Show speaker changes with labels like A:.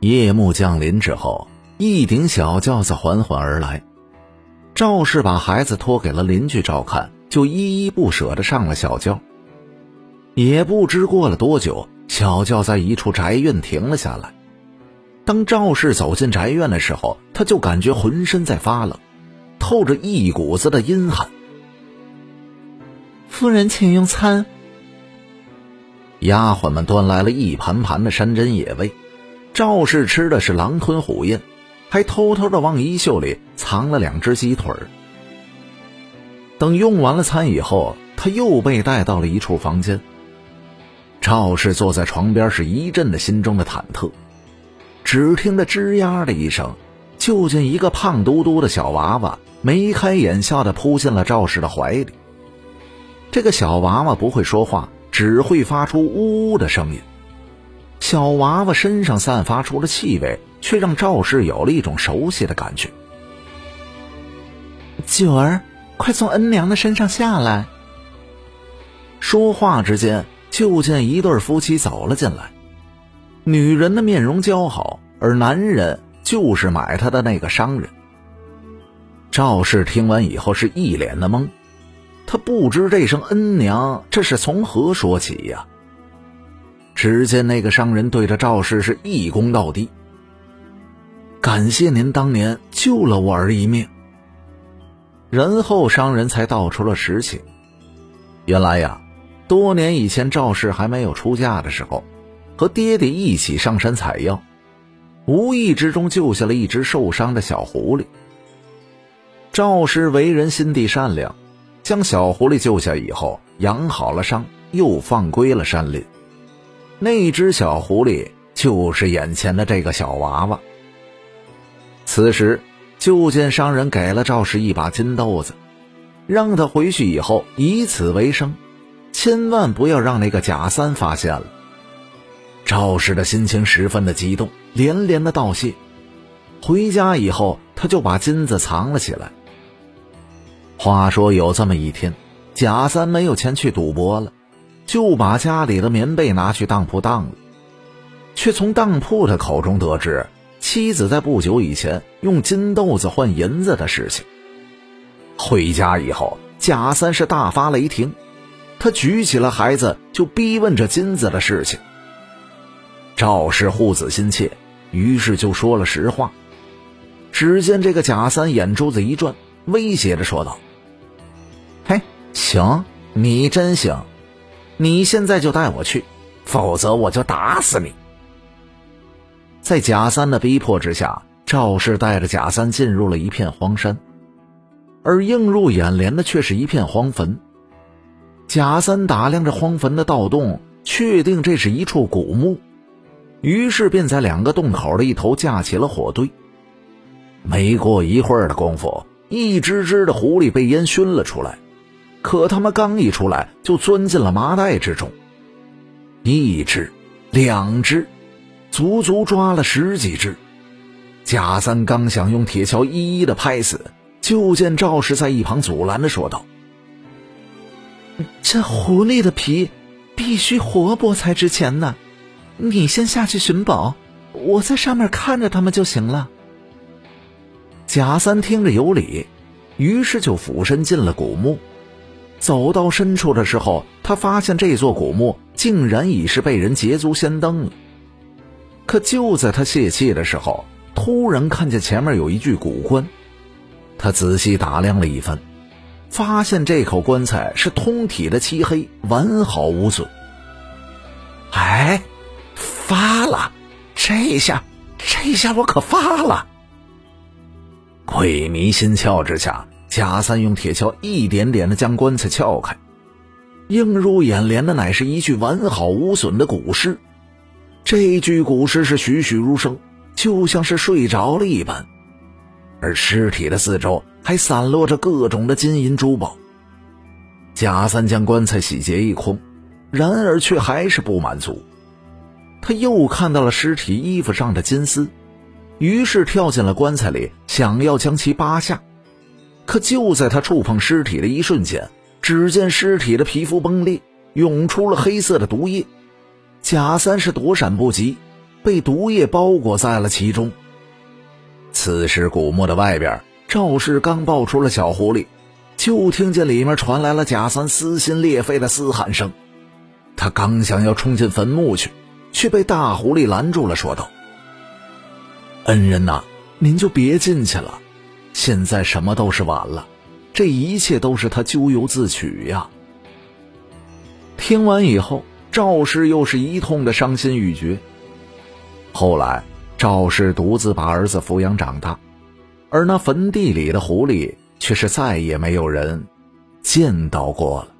A: 夜幕降临之后，一顶小轿子缓缓而来。赵氏把孩子托给了邻居照看，就依依不舍地上了小轿。也不知过了多久，小轿在一处宅院停了下来。当赵氏走进宅院的时候，他就感觉浑身在发冷，透着一股子的阴寒。
B: 夫人，请用餐。
A: 丫鬟们端来了一盘盘的山珍野味，赵氏吃的是狼吞虎咽，还偷偷的往衣袖里藏了两只鸡腿等用完了餐以后，他又被带到了一处房间。赵氏坐在床边，是一阵的心中的忐忑。只听得吱呀的一声，就见一个胖嘟嘟的小娃娃眉开眼笑的扑进了赵氏的怀里。这个小娃娃不会说话。只会发出呜呜的声音。小娃娃身上散发出的气味，却让赵氏有了一种熟悉的感觉。
B: 九儿，快从恩娘的身上下来。
A: 说话之间，就见一对夫妻走了进来。女人的面容姣好，而男人就是买她的那个商人。赵氏听完以后，是一脸的懵。他不知这声恩娘这是从何说起呀？只见那个商人对着赵氏是一躬到底，感谢您当年救了我儿一命。然后商人才道出了实情：原来呀，多年以前赵氏还没有出嫁的时候，和爹爹一起上山采药，无意之中救下了一只受伤的小狐狸。赵氏为人心地善良。将小狐狸救下以后，养好了伤，又放归了山林。那只小狐狸就是眼前的这个小娃娃。此时，就见商人给了赵氏一把金豆子，让他回去以后以此为生，千万不要让那个贾三发现了。赵氏的心情十分的激动，连连的道谢。回家以后，他就把金子藏了起来。话说有这么一天，贾三没有钱去赌博了，就把家里的棉被拿去当铺当了，却从当铺的口中得知妻子在不久以前用金豆子换银子的事情。回家以后，贾三是大发雷霆，他举起了孩子就逼问这金子的事情。赵氏护子心切，于是就说了实话。只见这个贾三眼珠子一转，威胁着说道。嘿行，你真行，你现在就带我去，否则我就打死你。在贾三的逼迫之下，赵氏带着贾三进入了一片荒山，而映入眼帘的却是一片荒坟。贾三打量着荒坟的盗洞，确定这是一处古墓，于是便在两个洞口的一头架起了火堆。没过一会儿的功夫，一只只的狐狸被烟熏了出来。可他们刚一出来，就钻进了麻袋之中。一只，两只，足足抓了十几只。贾三刚想用铁锹一一的拍死，就见赵氏在一旁阻拦着说道：“
B: 这狐狸的皮必须活剥才值钱呢，你先下去寻宝，我在上面看着他们就行了。”
A: 贾三听着有理，于是就俯身进了古墓。走到深处的时候，他发现这座古墓竟然已是被人捷足先登了。可就在他泄气的时候，突然看见前面有一具古棺，他仔细打量了一番，发现这口棺材是通体的漆黑，完好无损。哎，发了！这下，这下我可发了！鬼迷心窍之下。贾三用铁锹一点点的将棺材撬开，映入眼帘的乃是一具完好无损的古尸。这具古尸是栩栩如生，就像是睡着了一般，而尸体的四周还散落着各种的金银珠宝。贾三将棺材洗劫一空，然而却还是不满足，他又看到了尸体衣服上的金丝，于是跳进了棺材里，想要将其扒下。可就在他触碰尸体的一瞬间，只见尸体的皮肤崩裂，涌出了黑色的毒液。贾三是躲闪不及，被毒液包裹在了其中。此时古墓的外边，赵氏刚抱出了小狐狸，就听见里面传来了贾三撕心裂肺的嘶喊声。他刚想要冲进坟墓去，却被大狐狸拦住了，说道：“恩人呐，您就别进去了，现在什么都是晚了，这一切都是他咎由自取呀。”听完以后，赵氏又是一通的伤心欲绝。后来，赵氏独自把儿子抚养长大，而那坟地里的狐狸却是再也没有人见到过了。